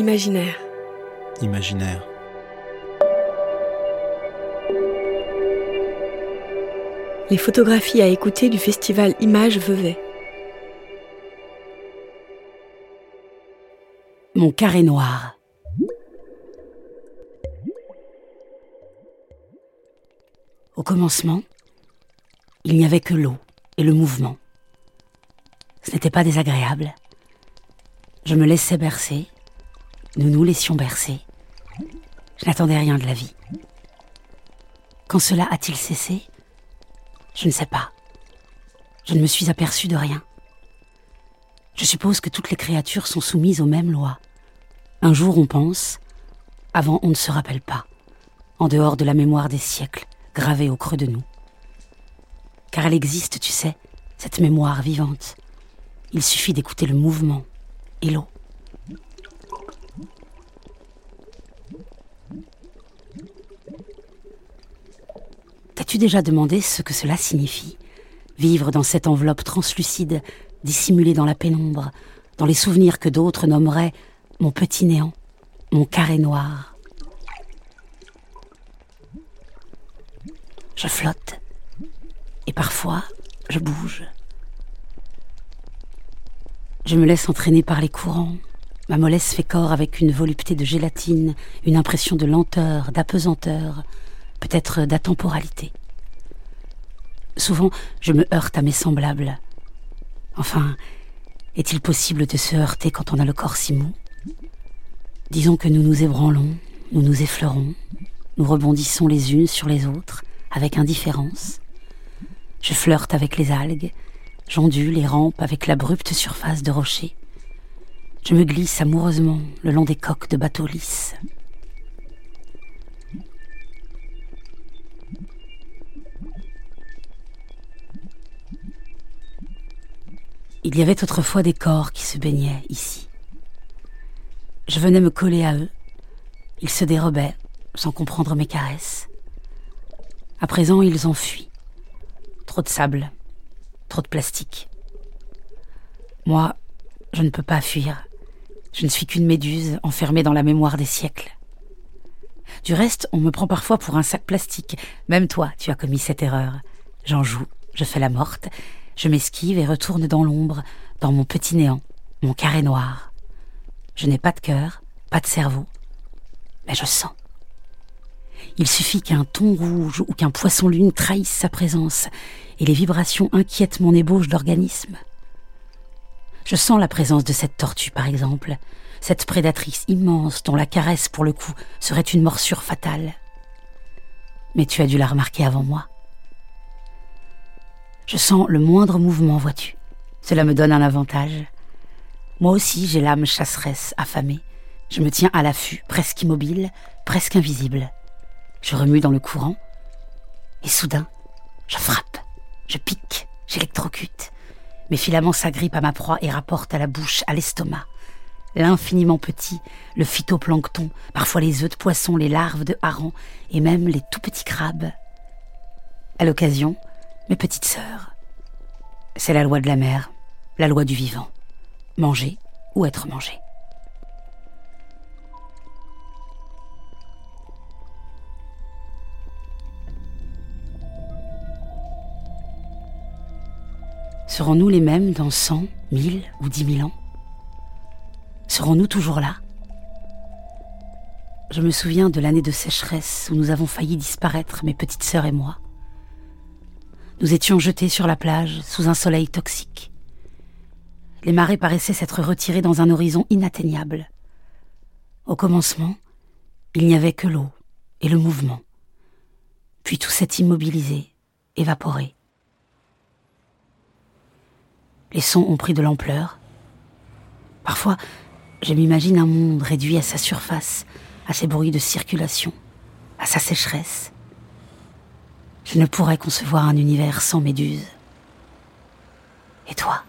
Imaginaire. Imaginaire. Les photographies à écouter du festival Images Vevey. Mon carré noir. Au commencement, il n'y avait que l'eau et le mouvement. Ce n'était pas désagréable. Je me laissais bercer, nous nous laissions bercer. Je n'attendais rien de la vie. Quand cela a-t-il cessé? Je ne sais pas. Je ne me suis aperçu de rien. Je suppose que toutes les créatures sont soumises aux mêmes lois. Un jour on pense, avant on ne se rappelle pas, en dehors de la mémoire des siècles, gravée au creux de nous. Car elle existe, tu sais, cette mémoire vivante. Il suffit d'écouter le mouvement et l'eau. T'as-tu déjà demandé ce que cela signifie? Vivre dans cette enveloppe translucide, dissimulée dans la pénombre, dans les souvenirs que d'autres nommeraient mon petit néant, mon carré noir. Je flotte, et parfois je bouge. Je me laisse entraîner par les courants. Ma mollesse fait corps avec une volupté de gélatine, une impression de lenteur, d'apesanteur, peut-être d'atemporalité. Souvent, je me heurte à mes semblables. Enfin, est-il possible de se heurter quand on a le corps si mou? Disons que nous nous ébranlons, nous nous effleurons, nous rebondissons les unes sur les autres, avec indifférence. Je flirte avec les algues, j'ondule et rampe avec l'abrupte surface de rochers. Je me glisse amoureusement le long des coques de bateaux lisses. Il y avait autrefois des corps qui se baignaient ici. Je venais me coller à eux. Ils se dérobaient, sans comprendre mes caresses. À présent, ils ont fui. Trop de sable, trop de plastique. Moi, je ne peux pas fuir. Je ne suis qu'une méduse enfermée dans la mémoire des siècles. Du reste, on me prend parfois pour un sac plastique. Même toi, tu as commis cette erreur. J'en joue, je fais la morte, je m'esquive et retourne dans l'ombre, dans mon petit néant, mon carré noir. Je n'ai pas de cœur, pas de cerveau, mais je sens. Il suffit qu'un ton rouge ou qu'un poisson-lune trahisse sa présence, et les vibrations inquiètent mon ébauche d'organisme. Je sens la présence de cette tortue, par exemple, cette prédatrice immense dont la caresse, pour le coup, serait une morsure fatale. Mais tu as dû la remarquer avant moi. Je sens le moindre mouvement, vois-tu. Cela me donne un avantage. Moi aussi, j'ai l'âme chasseresse, affamée. Je me tiens à l'affût, presque immobile, presque invisible. Je remue dans le courant, et soudain, je frappe, je pique, j'électrocute. Mes filaments s'agrippent à ma proie et rapportent à la bouche, à l'estomac. L'infiniment petit, le phytoplancton, parfois les œufs de poisson, les larves de hareng et même les tout petits crabes. À l'occasion, mes petites sœurs. C'est la loi de la mer, la loi du vivant. Manger ou être mangé. Serons-nous les mêmes dans cent, mille ou dix mille ans? Serons-nous toujours là? Je me souviens de l'année de sécheresse où nous avons failli disparaître, mes petites sœurs et moi. Nous étions jetés sur la plage sous un soleil toxique. Les marées paraissaient s'être retirées dans un horizon inatteignable. Au commencement, il n'y avait que l'eau et le mouvement. Puis tout s'est immobilisé, évaporé. Les sons ont pris de l'ampleur. Parfois, je m'imagine un monde réduit à sa surface, à ses bruits de circulation, à sa sécheresse. Je ne pourrais concevoir un univers sans méduses. Et toi?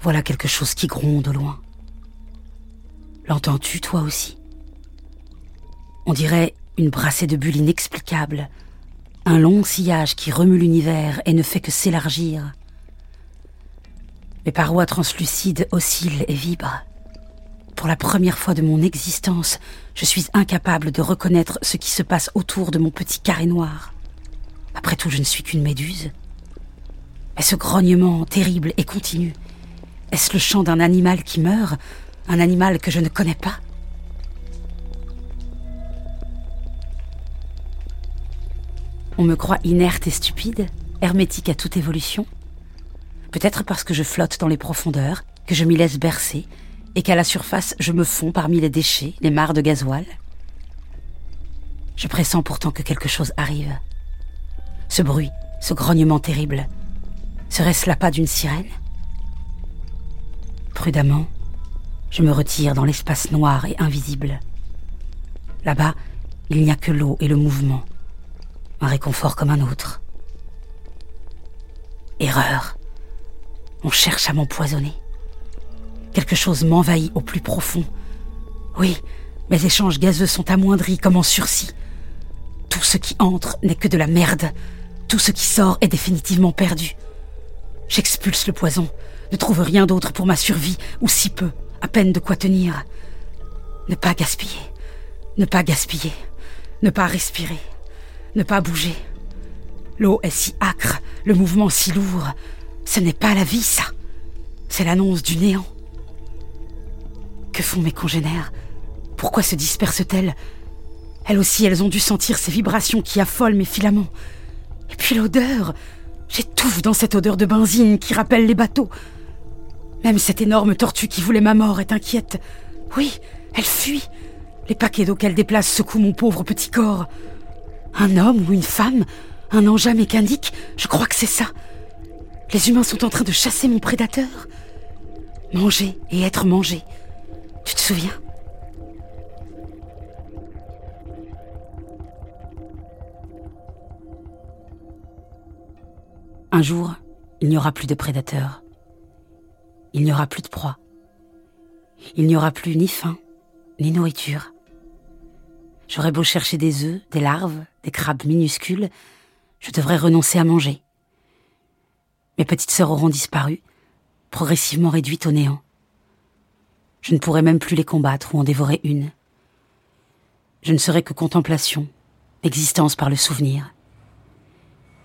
Voilà quelque chose qui gronde au loin. L'entends-tu, toi aussi? On dirait une brassée de bulles inexplicables, un long sillage qui remue l'univers et ne fait que s'élargir. Mes parois translucides oscillent et vibrent. Pour la première fois de mon existence, je suis incapable de reconnaître ce qui se passe autour de mon petit carré noir. Après tout, je ne suis qu'une méduse. Mais ce grognement terrible et continu, est-ce le chant d'un animal qui meurt? Un animal que je ne connais pas. On me croit inerte et stupide, hermétique à toute évolution. Peut-être parce que je flotte dans les profondeurs, que je m'y laisse bercer, et qu'à la surface je me fonds parmi les déchets, les mares de gasoil. Je pressens pourtant que quelque chose arrive. Ce bruit, ce grognement terrible, serait-ce pas d'une sirène? Prudemment, je me retire dans l'espace noir et invisible. Là-bas, il n'y a que l'eau et le mouvement. Un réconfort comme un autre. Erreur. On cherche à m'empoisonner. Quelque chose m'envahit au plus profond. Oui, mes échanges gazeux sont amoindris comme en sursis. Tout ce qui entre n'est que de la merde. Tout ce qui sort est définitivement perdu. J'expulse le poison, ne trouve rien d'autre pour ma survie, ou si peu, à peine de quoi tenir. Ne pas gaspiller, ne pas gaspiller, ne pas respirer, ne pas bouger. L'eau est si âcre, le mouvement si lourd. Ce n'est pas la vie, ça. C'est l'annonce du néant. Que font mes congénères? Pourquoi se dispersent-elles? Elles aussi, elles ont dû sentir ces vibrations qui affolent mes filaments. Et puis l'odeur J'étouffe dans cette odeur de benzine qui rappelle les bateaux. Même cette énorme tortue qui voulait ma mort est inquiète. Oui, elle fuit. Les paquets d'eau qu'elle déplace secouent mon pauvre petit corps. Un homme ou une femme Un engin mécanique Je crois que c'est ça. Les humains sont en train de chasser mon prédateur. Manger et être mangé. Tu te souviens? Un jour, il n'y aura plus de prédateurs. Il n'y aura plus de proie. Il n'y aura plus ni faim, ni nourriture. J'aurais beau chercher des œufs, des larves, des crabes minuscules, je devrais renoncer à manger. Mes petites sœurs auront disparu, progressivement réduites au néant. Je ne pourrai même plus les combattre ou en dévorer une. Je ne serai que contemplation, existence par le souvenir.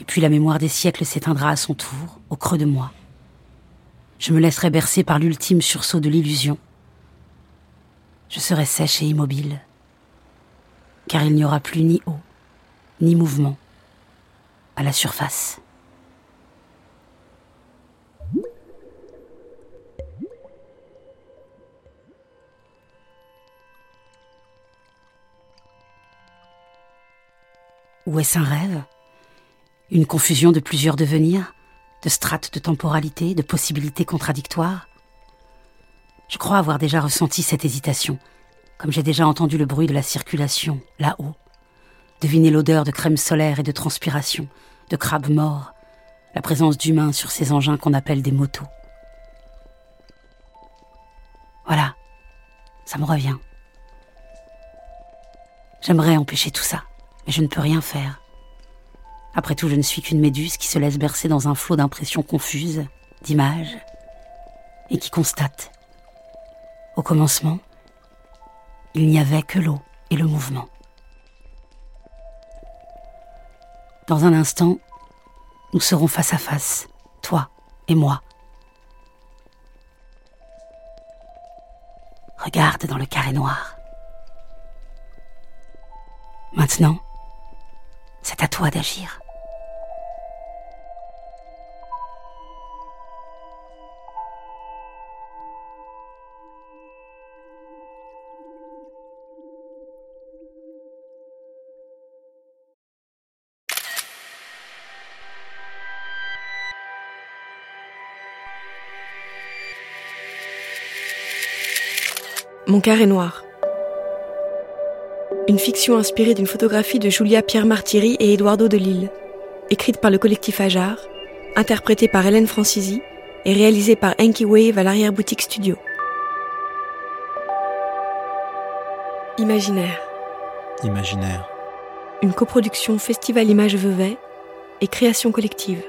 Et puis la mémoire des siècles s'éteindra à son tour, au creux de moi. Je me laisserai bercer par l'ultime sursaut de l'illusion. Je serai sèche et immobile, car il n'y aura plus ni eau, ni mouvement à la surface. Ou est-ce un rêve? Une confusion de plusieurs devenirs, de strates de temporalité, de possibilités contradictoires. Je crois avoir déjà ressenti cette hésitation, comme j'ai déjà entendu le bruit de la circulation, là-haut, deviner l'odeur de crème solaire et de transpiration, de crabes morts, la présence d'humains sur ces engins qu'on appelle des motos. Voilà, ça me revient. J'aimerais empêcher tout ça, mais je ne peux rien faire. Après tout, je ne suis qu'une méduse qui se laisse bercer dans un flot d'impressions confuses, d'images, et qui constate. Au commencement, il n'y avait que l'eau et le mouvement. Dans un instant, nous serons face à face, toi et moi. Regarde dans le carré noir. Maintenant, c'est à toi d'agir. Mon carré noir. Une fiction inspirée d'une photographie de Julia Pierre Martiri et Eduardo de Lille, écrite par le collectif Ajar, interprétée par Hélène Francisi et réalisée par Enki Wave à l'arrière-boutique studio. Imaginaire. Imaginaire. Une coproduction Festival Images Vevey et création collective.